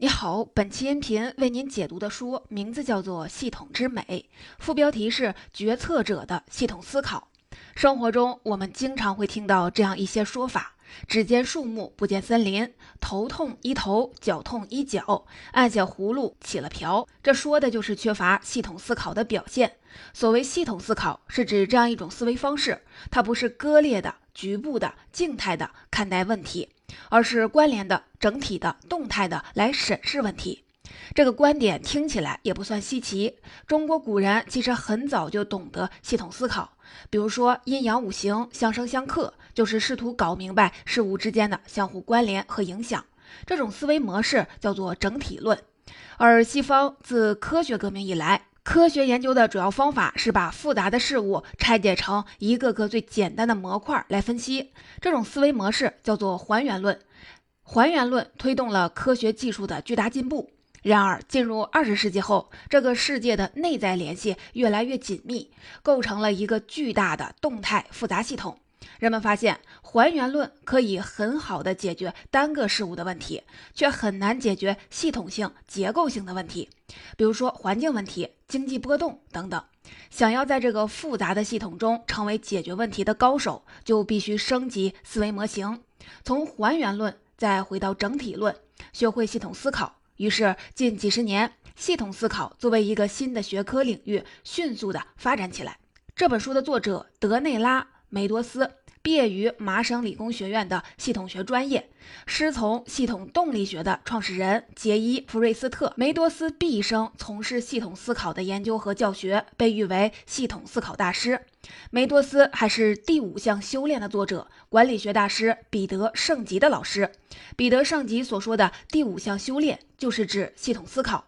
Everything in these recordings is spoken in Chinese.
你好，本期音频为您解读的书名字叫做《系统之美》，副标题是“决策者的系统思考”。生活中，我们经常会听到这样一些说法：“只见树木，不见森林；头痛医头，脚痛医脚；按下葫芦起了瓢。”这说的就是缺乏系统思考的表现。所谓系统思考，是指这样一种思维方式，它不是割裂的、局部的、静态的看待问题。而是关联的、整体的、动态的来审视问题。这个观点听起来也不算稀奇。中国古人其实很早就懂得系统思考，比如说阴阳五行相生相克，就是试图搞明白事物之间的相互关联和影响。这种思维模式叫做整体论。而西方自科学革命以来，科学研究的主要方法是把复杂的事物拆解成一个个最简单的模块来分析。这种思维模式叫做还原论。还原论推动了科学技术的巨大进步。然而，进入二十世纪后，这个世界的内在联系越来越紧密，构成了一个巨大的动态复杂系统。人们发现，还原论可以很好的解决单个事物的问题，却很难解决系统性、结构性的问题，比如说环境问题、经济波动等等。想要在这个复杂的系统中成为解决问题的高手，就必须升级思维模型，从还原论再回到整体论，学会系统思考。于是，近几十年，系统思考作为一个新的学科领域，迅速的发展起来。这本书的作者德内拉·梅多斯。毕业于麻省理工学院的系统学专业，师从系统动力学的创始人杰伊·福瑞斯特。梅多斯毕生从事系统思考的研究和教学，被誉为系统思考大师。梅多斯还是《第五项修炼》的作者，管理学大师彼得·圣吉的老师。彼得·圣吉所说的第五项修炼，就是指系统思考。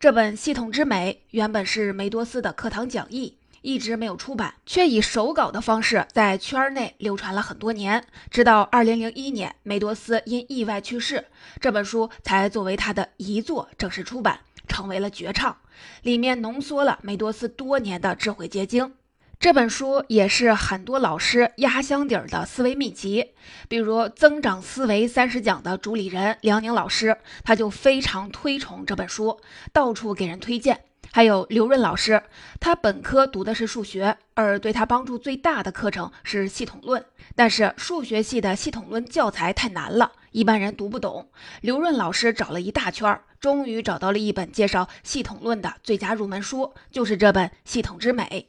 这本《系统之美》原本是梅多斯的课堂讲义。一直没有出版，却以手稿的方式在圈内流传了很多年。直到二零零一年，梅多斯因意外去世，这本书才作为他的遗作正式出版，成为了绝唱。里面浓缩了梅多斯多年的智慧结晶。这本书也是很多老师压箱底儿的思维秘籍。比如《增长思维三十讲》的主理人梁宁老师，他就非常推崇这本书，到处给人推荐。还有刘润老师，他本科读的是数学，而对他帮助最大的课程是系统论。但是数学系的系统论教材太难了，一般人读不懂。刘润老师找了一大圈，终于找到了一本介绍系统论的最佳入门书，就是这本《系统之美》。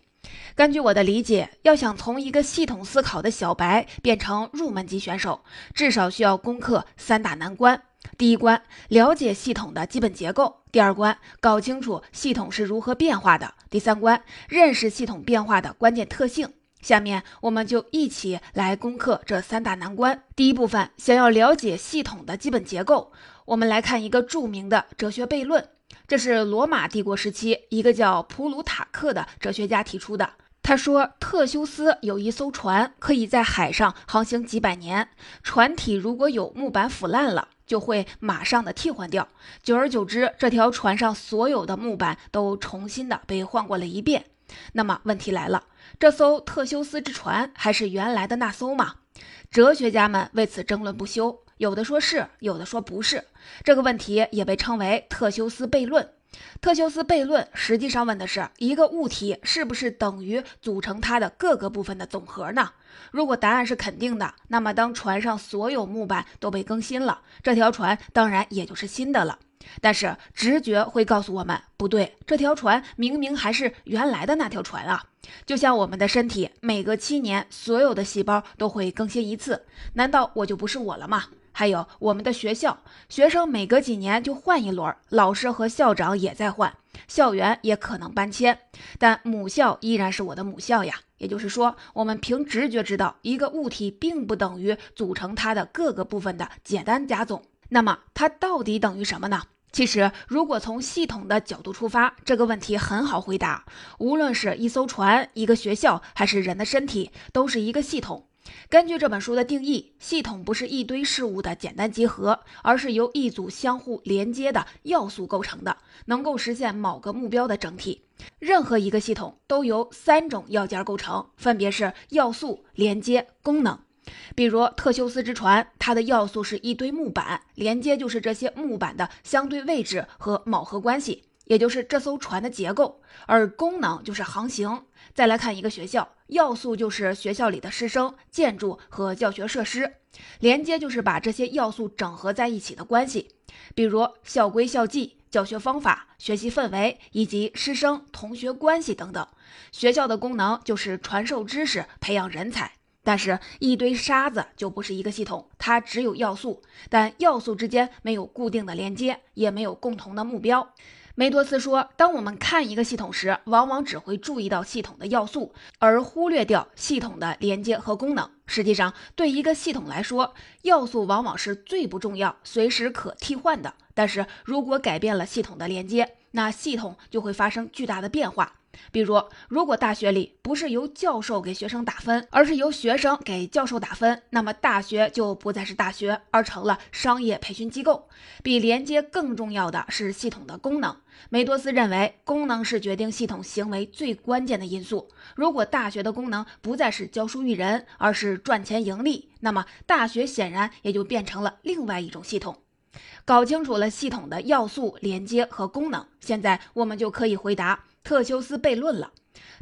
根据我的理解，要想从一个系统思考的小白变成入门级选手，至少需要攻克三大难关。第一关，了解系统的基本结构；第二关，搞清楚系统是如何变化的；第三关，认识系统变化的关键特性。下面我们就一起来攻克这三大难关。第一部分，想要了解系统的基本结构，我们来看一个著名的哲学悖论。这是罗马帝国时期一个叫普鲁塔克的哲学家提出的。他说，特修斯有一艘船，可以在海上航行几百年。船体如果有木板腐烂了，就会马上的替换掉，久而久之，这条船上所有的木板都重新的被换过了一遍。那么问题来了，这艘特修斯之船还是原来的那艘吗？哲学家们为此争论不休，有的说是，有的说不是。这个问题也被称为特修斯悖论。特修斯悖论实际上问的是一个物体是不是等于组成它的各个部分的总和呢？如果答案是肯定的，那么当船上所有木板都被更新了，这条船当然也就是新的了。但是直觉会告诉我们，不对，这条船明明还是原来的那条船啊！就像我们的身体，每隔七年所有的细胞都会更新一次，难道我就不是我了吗？还有我们的学校，学生每隔几年就换一轮，老师和校长也在换，校园也可能搬迁，但母校依然是我的母校呀。也就是说，我们凭直觉知道一个物体并不等于组成它的各个部分的简单加总。那么它到底等于什么呢？其实，如果从系统的角度出发，这个问题很好回答。无论是一艘船、一个学校，还是人的身体，都是一个系统。根据这本书的定义，系统不是一堆事物的简单集合，而是由一组相互连接的要素构成的，能够实现某个目标的整体。任何一个系统都由三种要件构成，分别是要素、连接、功能。比如特修斯之船，它的要素是一堆木板，连接就是这些木板的相对位置和铆合关系，也就是这艘船的结构，而功能就是航行。再来看一个学校，要素就是学校里的师生、建筑和教学设施，连接就是把这些要素整合在一起的关系，比如校规、校纪、教学方法、学习氛围以及师生同学关系等等。学校的功能就是传授知识、培养人才。但是，一堆沙子就不是一个系统，它只有要素，但要素之间没有固定的连接，也没有共同的目标。梅多斯说，当我们看一个系统时，往往只会注意到系统的要素，而忽略掉系统的连接和功能。实际上，对一个系统来说，要素往往是最不重要、随时可替换的。但是如果改变了系统的连接，那系统就会发生巨大的变化。比如，如果大学里不是由教授给学生打分，而是由学生给教授打分，那么大学就不再是大学，而成了商业培训机构。比连接更重要的是系统的功能。梅多斯认为，功能是决定系统行为最关键的因素。如果大学的功能不再是教书育人，而是赚钱盈利，那么大学显然也就变成了另外一种系统。搞清楚了系统的要素、连接和功能，现在我们就可以回答。特修斯悖论了，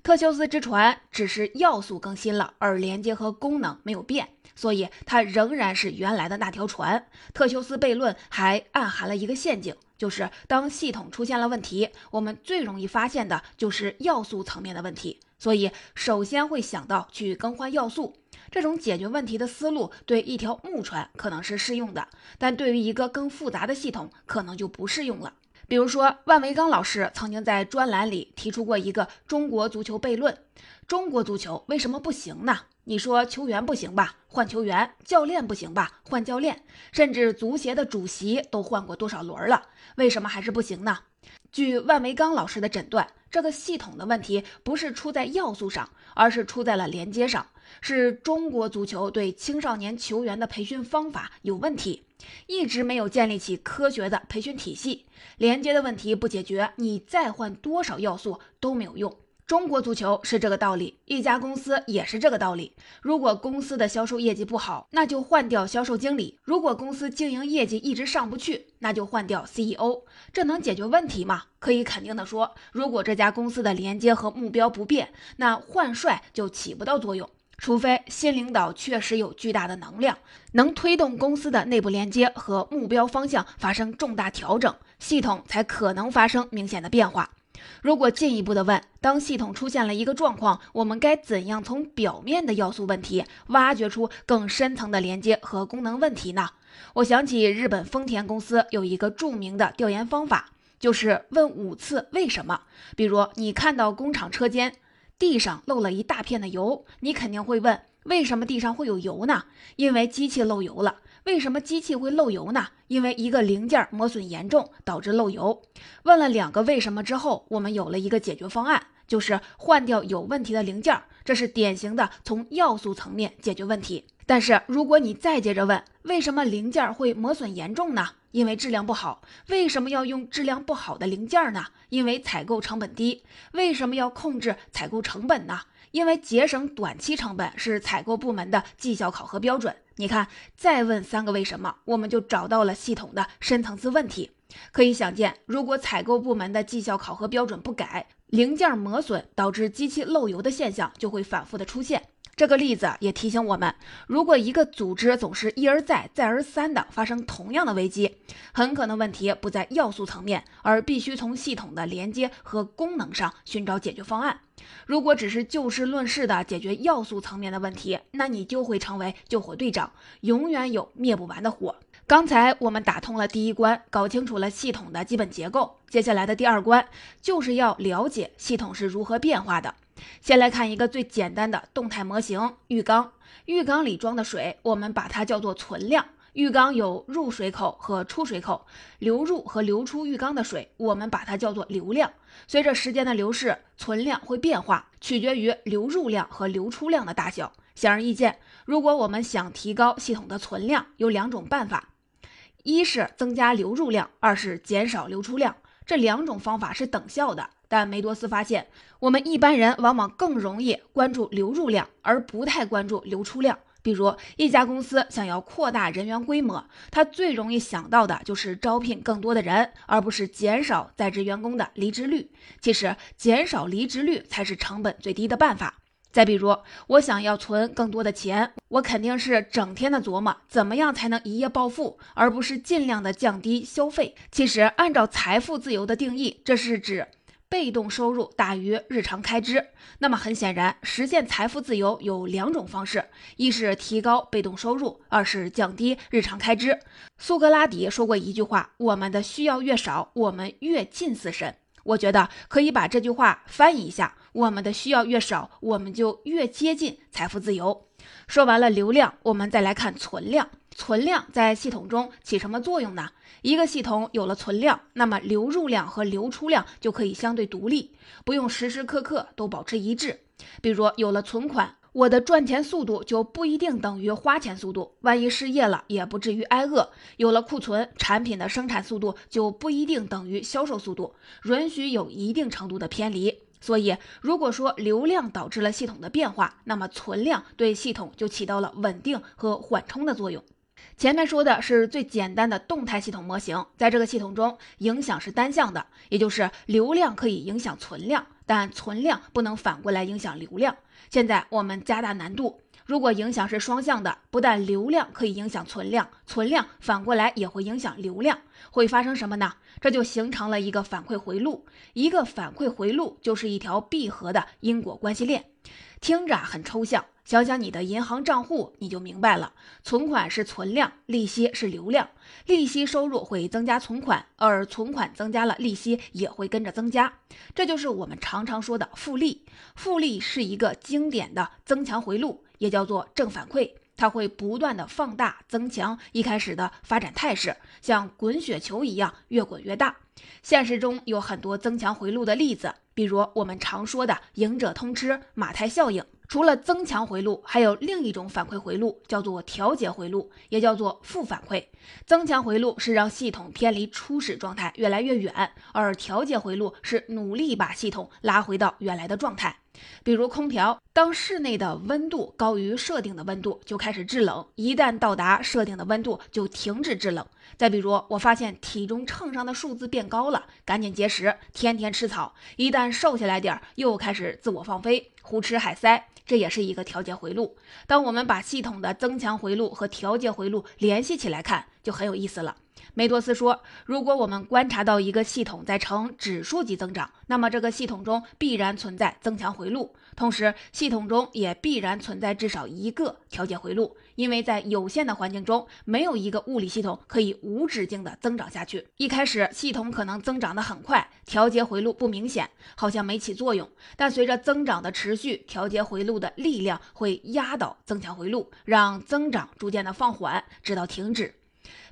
特修斯之船只是要素更新了，而连接和功能没有变，所以它仍然是原来的那条船。特修斯悖论还暗含了一个陷阱，就是当系统出现了问题，我们最容易发现的就是要素层面的问题，所以首先会想到去更换要素。这种解决问题的思路对一条木船可能是适用的，但对于一个更复杂的系统，可能就不适用了。比如说，万维钢老师曾经在专栏里提出过一个中国足球悖论：中国足球为什么不行呢？你说球员不行吧，换球员；教练不行吧，换教练；甚至足协的主席都换过多少轮了，为什么还是不行呢？据万维钢老师的诊断，这个系统的问题不是出在要素上，而是出在了连接上。是中国足球对青少年球员的培训方法有问题，一直没有建立起科学的培训体系。连接的问题不解决，你再换多少要素都没有用。中国足球是这个道理，一家公司也是这个道理。如果公司的销售业绩不好，那就换掉销售经理；如果公司经营业绩一直上不去，那就换掉 CEO。这能解决问题吗？可以肯定的说，如果这家公司的连接和目标不变，那换帅就起不到作用。除非新领导确实有巨大的能量，能推动公司的内部连接和目标方向发生重大调整，系统才可能发生明显的变化。如果进一步的问，当系统出现了一个状况，我们该怎样从表面的要素问题挖掘出更深层的连接和功能问题呢？我想起日本丰田公司有一个著名的调研方法，就是问五次为什么。比如你看到工厂车间。地上漏了一大片的油，你肯定会问：为什么地上会有油呢？因为机器漏油了。为什么机器会漏油呢？因为一个零件磨损严重导致漏油。问了两个为什么之后，我们有了一个解决方案，就是换掉有问题的零件。这是典型的从要素层面解决问题。但是如果你再接着问，为什么零件会磨损严重呢？因为质量不好，为什么要用质量不好的零件呢？因为采购成本低。为什么要控制采购成本呢？因为节省短期成本是采购部门的绩效考核标准。你看，再问三个为什么，我们就找到了系统的深层次问题。可以想见，如果采购部门的绩效考核标准不改，零件磨损导致机器漏油的现象就会反复的出现。这个例子也提醒我们，如果一个组织总是一而再、再而三的发生同样的危机，很可能问题不在要素层面，而必须从系统的连接和功能上寻找解决方案。如果只是就事论事地解决要素层面的问题，那你就会成为救火队长，永远有灭不完的火。刚才我们打通了第一关，搞清楚了系统的基本结构，接下来的第二关就是要了解系统是如何变化的。先来看一个最简单的动态模型——浴缸。浴缸里装的水，我们把它叫做存量。浴缸有入水口和出水口，流入和流出浴缸的水，我们把它叫做流量。随着时间的流逝，存量会变化，取决于流入量和流出量的大小。显而易见，如果我们想提高系统的存量，有两种办法：一是增加流入量，二是减少流出量。这两种方法是等效的。但梅多斯发现，我们一般人往往更容易关注流入量，而不太关注流出量。比如一家公司想要扩大人员规模，他最容易想到的就是招聘更多的人，而不是减少在职员工的离职率。其实，减少离职率才是成本最低的办法。再比如，我想要存更多的钱，我肯定是整天的琢磨怎么样才能一夜暴富，而不是尽量的降低消费。其实，按照财富自由的定义，这是指被动收入大于日常开支。那么很显然，实现财富自由有两种方式：一是提高被动收入，二是降低日常开支。苏格拉底说过一句话：“我们的需要越少，我们越近似神。”我觉得可以把这句话翻译一下：我们的需要越少，我们就越接近财富自由。说完了流量，我们再来看存量。存量在系统中起什么作用呢？一个系统有了存量，那么流入量和流出量就可以相对独立，不用时时刻刻都保持一致。比如有了存款。我的赚钱速度就不一定等于花钱速度，万一失业了也不至于挨饿。有了库存，产品的生产速度就不一定等于销售速度，允许有一定程度的偏离。所以，如果说流量导致了系统的变化，那么存量对系统就起到了稳定和缓冲的作用。前面说的是最简单的动态系统模型，在这个系统中，影响是单向的，也就是流量可以影响存量，但存量不能反过来影响流量。现在我们加大难度，如果影响是双向的，不但流量可以影响存量，存量反过来也会影响流量，会发生什么呢？这就形成了一个反馈回路，一个反馈回路就是一条闭合的因果关系链。听着很抽象。想想你的银行账户，你就明白了。存款是存量，利息是流量。利息收入会增加存款，而存款增加了，利息也会跟着增加。这就是我们常常说的复利。复利是一个经典的增强回路，也叫做正反馈。它会不断的放大、增强一开始的发展态势，像滚雪球一样越滚越大。现实中有很多增强回路的例子，比如我们常说的“赢者通吃”、马太效应。除了增强回路，还有另一种反馈回路，叫做调节回路，也叫做负反馈。增强回路是让系统偏离初始状态越来越远，而调节回路是努力把系统拉回到原来的状态。比如空调，当室内的温度高于设定的温度，就开始制冷；一旦到达设定的温度，就停止制冷。再比如，我发现体重秤上的数字变高了，赶紧节食，天天吃草；一旦瘦下来点，又开始自我放飞，胡吃海塞。这也是一个调节回路。当我们把系统的增强回路和调节回路联系起来看，就很有意思了。梅多斯说，如果我们观察到一个系统在呈指数级增长，那么这个系统中必然存在增强回路。同时，系统中也必然存在至少一个调节回路，因为在有限的环境中，没有一个物理系统可以无止境的增长下去。一开始，系统可能增长得很快，调节回路不明显，好像没起作用。但随着增长的持续，调节回路的力量会压倒增强回路，让增长逐渐的放缓，直到停止。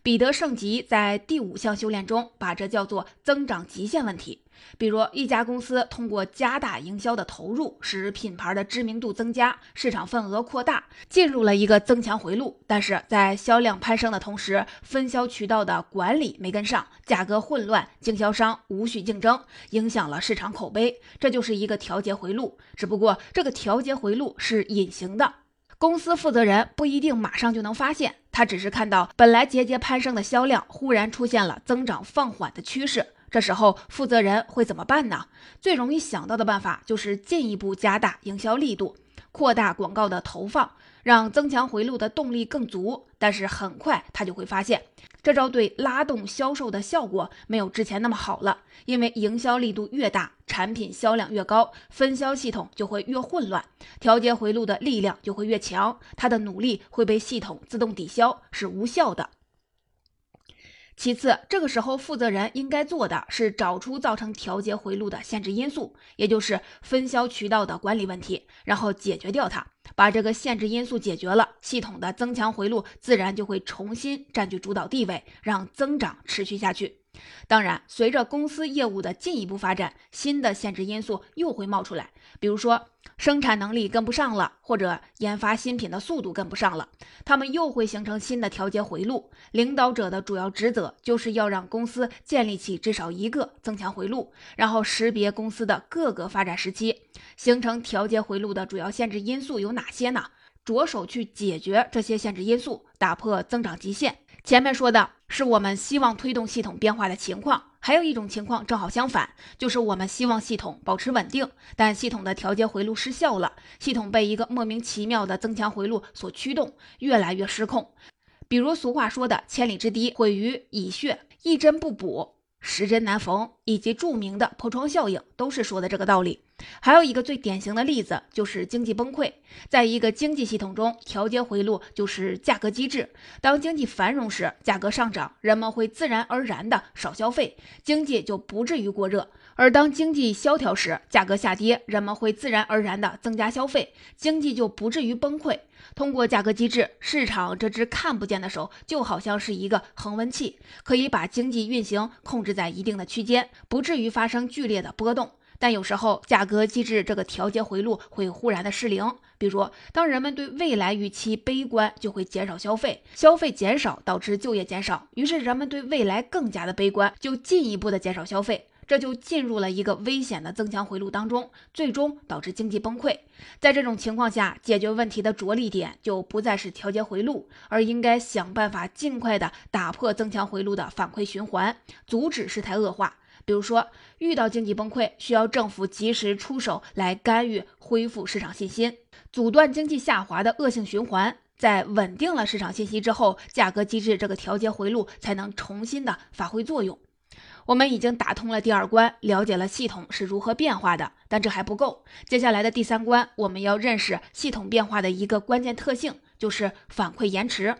彼得圣吉在第五项修炼中把这叫做增长极限问题。比如，一家公司通过加大营销的投入，使品牌的知名度增加，市场份额扩大，进入了一个增强回路。但是在销量攀升的同时，分销渠道的管理没跟上，价格混乱，经销商无序竞争，影响了市场口碑。这就是一个调节回路。只不过，这个调节回路是隐形的。公司负责人不一定马上就能发现，他只是看到本来节节攀升的销量忽然出现了增长放缓的趋势。这时候负责人会怎么办呢？最容易想到的办法就是进一步加大营销力度，扩大广告的投放。让增强回路的动力更足，但是很快他就会发现，这招对拉动销售的效果没有之前那么好了。因为营销力度越大，产品销量越高，分销系统就会越混乱，调节回路的力量就会越强，他的努力会被系统自动抵消，是无效的。其次，这个时候负责人应该做的是找出造成调节回路的限制因素，也就是分销渠道的管理问题，然后解决掉它。把这个限制因素解决了，系统的增强回路自然就会重新占据主导地位，让增长持续下去。当然，随着公司业务的进一步发展，新的限制因素又会冒出来，比如说生产能力跟不上了，或者研发新品的速度跟不上了，他们又会形成新的调节回路。领导者的主要职责就是要让公司建立起至少一个增强回路，然后识别公司的各个发展时期，形成调节回路的主要限制因素有哪些呢？着手去解决这些限制因素，打破增长极限。前面说的是我们希望推动系统变化的情况，还有一种情况正好相反，就是我们希望系统保持稳定，但系统的调节回路失效了，系统被一个莫名其妙的增强回路所驱动，越来越失控。比如俗话说的“千里之堤毁于蚁穴”，一针不补。时针难逢，以及著名的破窗效应，都是说的这个道理。还有一个最典型的例子就是经济崩溃。在一个经济系统中，调节回路就是价格机制。当经济繁荣时，价格上涨，人们会自然而然的少消费，经济就不至于过热；而当经济萧条时，价格下跌，人们会自然而然的增加消费，经济就不至于崩溃。通过价格机制，市场这只看不见的手就好像是一个恒温器，可以把经济运行控制在一定的区间，不至于发生剧烈的波动。但有时候，价格机制这个调节回路会忽然的失灵。比如，当人们对未来预期悲观，就会减少消费，消费减少导致就业减少，于是人们对未来更加的悲观，就进一步的减少消费。这就进入了一个危险的增强回路当中，最终导致经济崩溃。在这种情况下，解决问题的着力点就不再是调节回路，而应该想办法尽快的打破增强回路的反馈循环，阻止事态恶化。比如说，遇到经济崩溃，需要政府及时出手来干预，恢复市场信心，阻断经济下滑的恶性循环。在稳定了市场信息之后，价格机制这个调节回路才能重新的发挥作用。我们已经打通了第二关，了解了系统是如何变化的，但这还不够。接下来的第三关，我们要认识系统变化的一个关键特性，就是反馈延迟。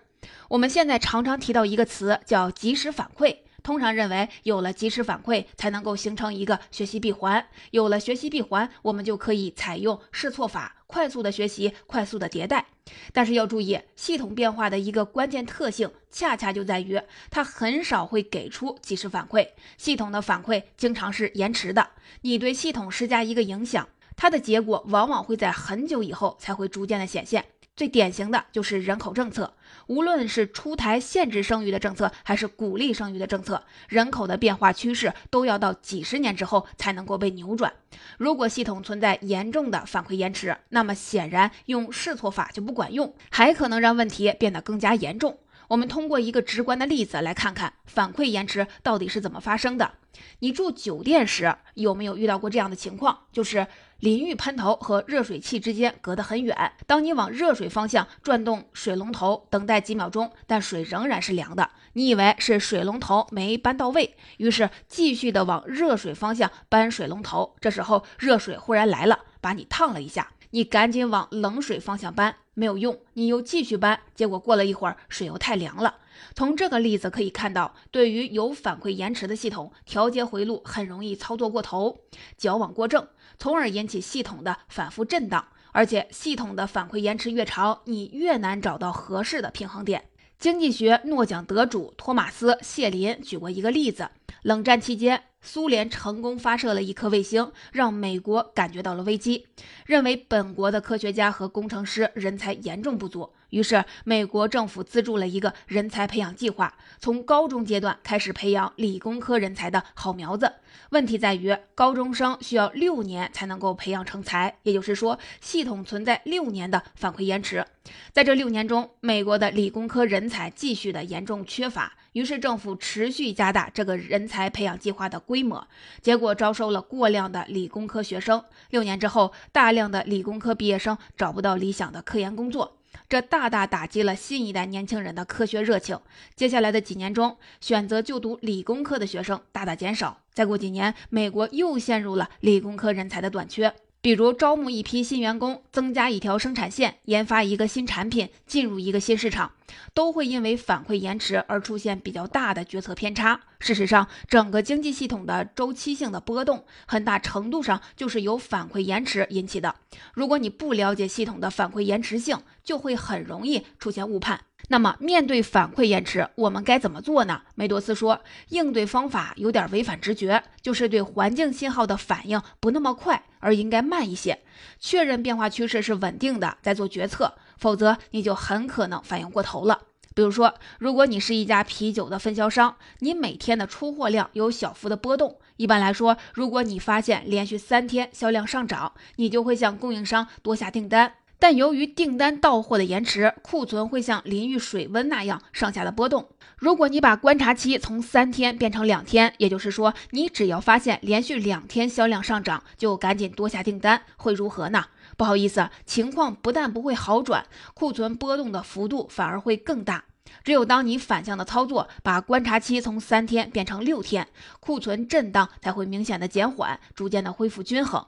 我们现在常常提到一个词，叫及时反馈。通常认为，有了及时反馈，才能够形成一个学习闭环。有了学习闭环，我们就可以采用试错法，快速的学习，快速的迭代。但是要注意，系统变化的一个关键特性，恰恰就在于它很少会给出及时反馈。系统的反馈经常是延迟的。你对系统施加一个影响，它的结果往往会在很久以后才会逐渐的显现。最典型的就是人口政策，无论是出台限制生育的政策，还是鼓励生育的政策，人口的变化趋势都要到几十年之后才能够被扭转。如果系统存在严重的反馈延迟，那么显然用试错法就不管用，还可能让问题变得更加严重。我们通过一个直观的例子来看看反馈延迟到底是怎么发生的。你住酒店时有没有遇到过这样的情况？就是淋浴喷头和热水器之间隔得很远，当你往热水方向转动水龙头，等待几秒钟，但水仍然是凉的。你以为是水龙头没搬到位，于是继续的往热水方向搬水龙头。这时候热水忽然来了，把你烫了一下。你赶紧往冷水方向搬，没有用，你又继续搬，结果过了一会儿，水又太凉了。从这个例子可以看到，对于有反馈延迟的系统，调节回路很容易操作过头，矫枉过正，从而引起系统的反复震荡。而且，系统的反馈延迟越长，你越难找到合适的平衡点。经济学诺奖得主托马斯·谢林举过一个例子：冷战期间。苏联成功发射了一颗卫星，让美国感觉到了危机，认为本国的科学家和工程师人才严重不足。于是，美国政府资助了一个人才培养计划，从高中阶段开始培养理工科人才的好苗子。问题在于，高中生需要六年才能够培养成才，也就是说，系统存在六年的反馈延迟。在这六年中，美国的理工科人才继续的严重缺乏。于是政府持续加大这个人才培养计划的规模，结果招收了过量的理工科学生。六年之后，大量的理工科毕业生找不到理想的科研工作，这大大打击了新一代年轻人的科学热情。接下来的几年中，选择就读理工科的学生大大减少。再过几年，美国又陷入了理工科人才的短缺。比如招募一批新员工，增加一条生产线，研发一个新产品，进入一个新市场，都会因为反馈延迟而出现比较大的决策偏差。事实上，整个经济系统的周期性的波动，很大程度上就是由反馈延迟引起的。如果你不了解系统的反馈延迟性，就会很容易出现误判。那么，面对反馈延迟，我们该怎么做呢？梅多斯说，应对方法有点违反直觉，就是对环境信号的反应不那么快，而应该慢一些，确认变化趋势是稳定的，再做决策，否则你就很可能反应过头了。比如说，如果你是一家啤酒的分销商，你每天的出货量有小幅的波动，一般来说，如果你发现连续三天销量上涨，你就会向供应商多下订单。但由于订单到货的延迟，库存会像淋浴水温那样上下的波动。如果你把观察期从三天变成两天，也就是说，你只要发现连续两天销量上涨，就赶紧多下订单，会如何呢？不好意思，情况不但不会好转，库存波动的幅度反而会更大。只有当你反向的操作，把观察期从三天变成六天，库存震荡才会明显的减缓，逐渐的恢复均衡。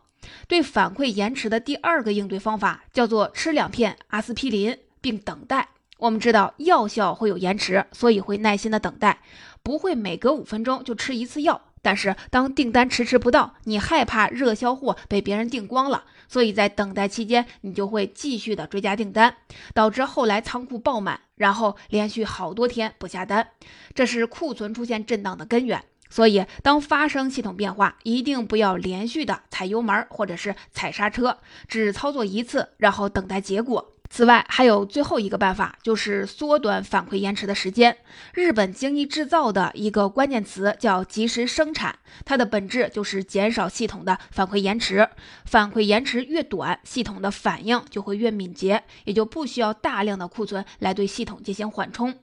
对反馈延迟的第二个应对方法叫做吃两片阿司匹林并等待。我们知道药效会有延迟，所以会耐心的等待，不会每隔五分钟就吃一次药。但是当订单迟迟不到，你害怕热销货被别人订光了，所以在等待期间，你就会继续的追加订单，导致后来仓库爆满，然后连续好多天不下单，这是库存出现震荡的根源。所以，当发生系统变化，一定不要连续的踩油门或者是踩刹车，只操作一次，然后等待结果。此外，还有最后一个办法，就是缩短反馈延迟的时间。日本精益制造的一个关键词叫及时生产，它的本质就是减少系统的反馈延迟。反馈延迟越短，系统的反应就会越敏捷，也就不需要大量的库存来对系统进行缓冲。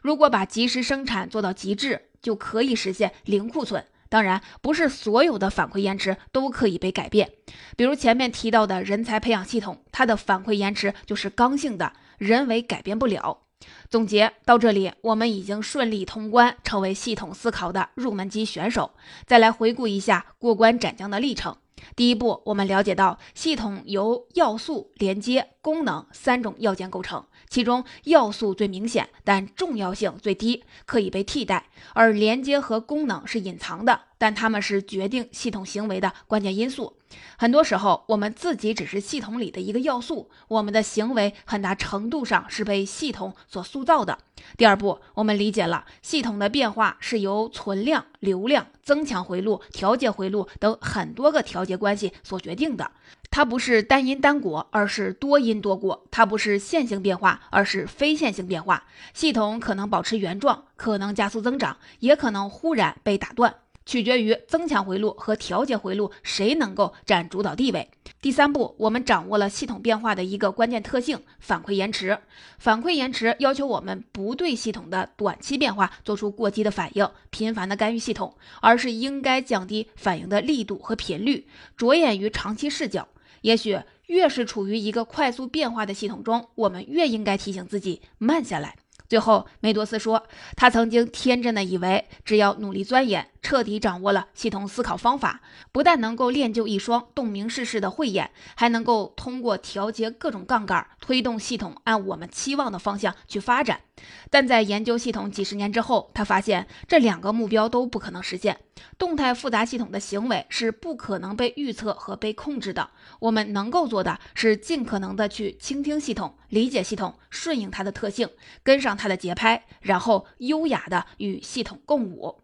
如果把及时生产做到极致，就可以实现零库存。当然，不是所有的反馈延迟都可以被改变。比如前面提到的人才培养系统，它的反馈延迟就是刚性的，人为改变不了。总结到这里，我们已经顺利通关，成为系统思考的入门级选手。再来回顾一下过关斩将的历程。第一步，我们了解到系统由要素、连接、功能三种要件构成。其中要素最明显，但重要性最低，可以被替代；而连接和功能是隐藏的，但它们是决定系统行为的关键因素。很多时候，我们自己只是系统里的一个要素，我们的行为很大程度上是被系统所塑造的。第二步，我们理解了系统的变化是由存量、流量、增强回路、调节回路等很多个调节关系所决定的。它不是单因单果，而是多因多果；它不是线性变化，而是非线性变化。系统可能保持原状，可能加速增长，也可能忽然被打断。取决于增强回路和调节回路谁能够占主导地位。第三步，我们掌握了系统变化的一个关键特性——反馈延迟。反馈延迟要求我们不对系统的短期变化做出过激的反应，频繁的干预系统，而是应该降低反应的力度和频率，着眼于长期视角。也许越是处于一个快速变化的系统中，我们越应该提醒自己慢下来。最后，梅多斯说，他曾经天真的以为，只要努力钻研，彻底掌握了系统思考方法，不但能够练就一双洞明世事的慧眼，还能够通过调节各种杠杆，推动系统按我们期望的方向去发展。但在研究系统几十年之后，他发现这两个目标都不可能实现。动态复杂系统的行为是不可能被预测和被控制的。我们能够做的是尽可能的去倾听系统，理解系统，顺应它的特性，跟上它的节拍，然后优雅的与系统共舞。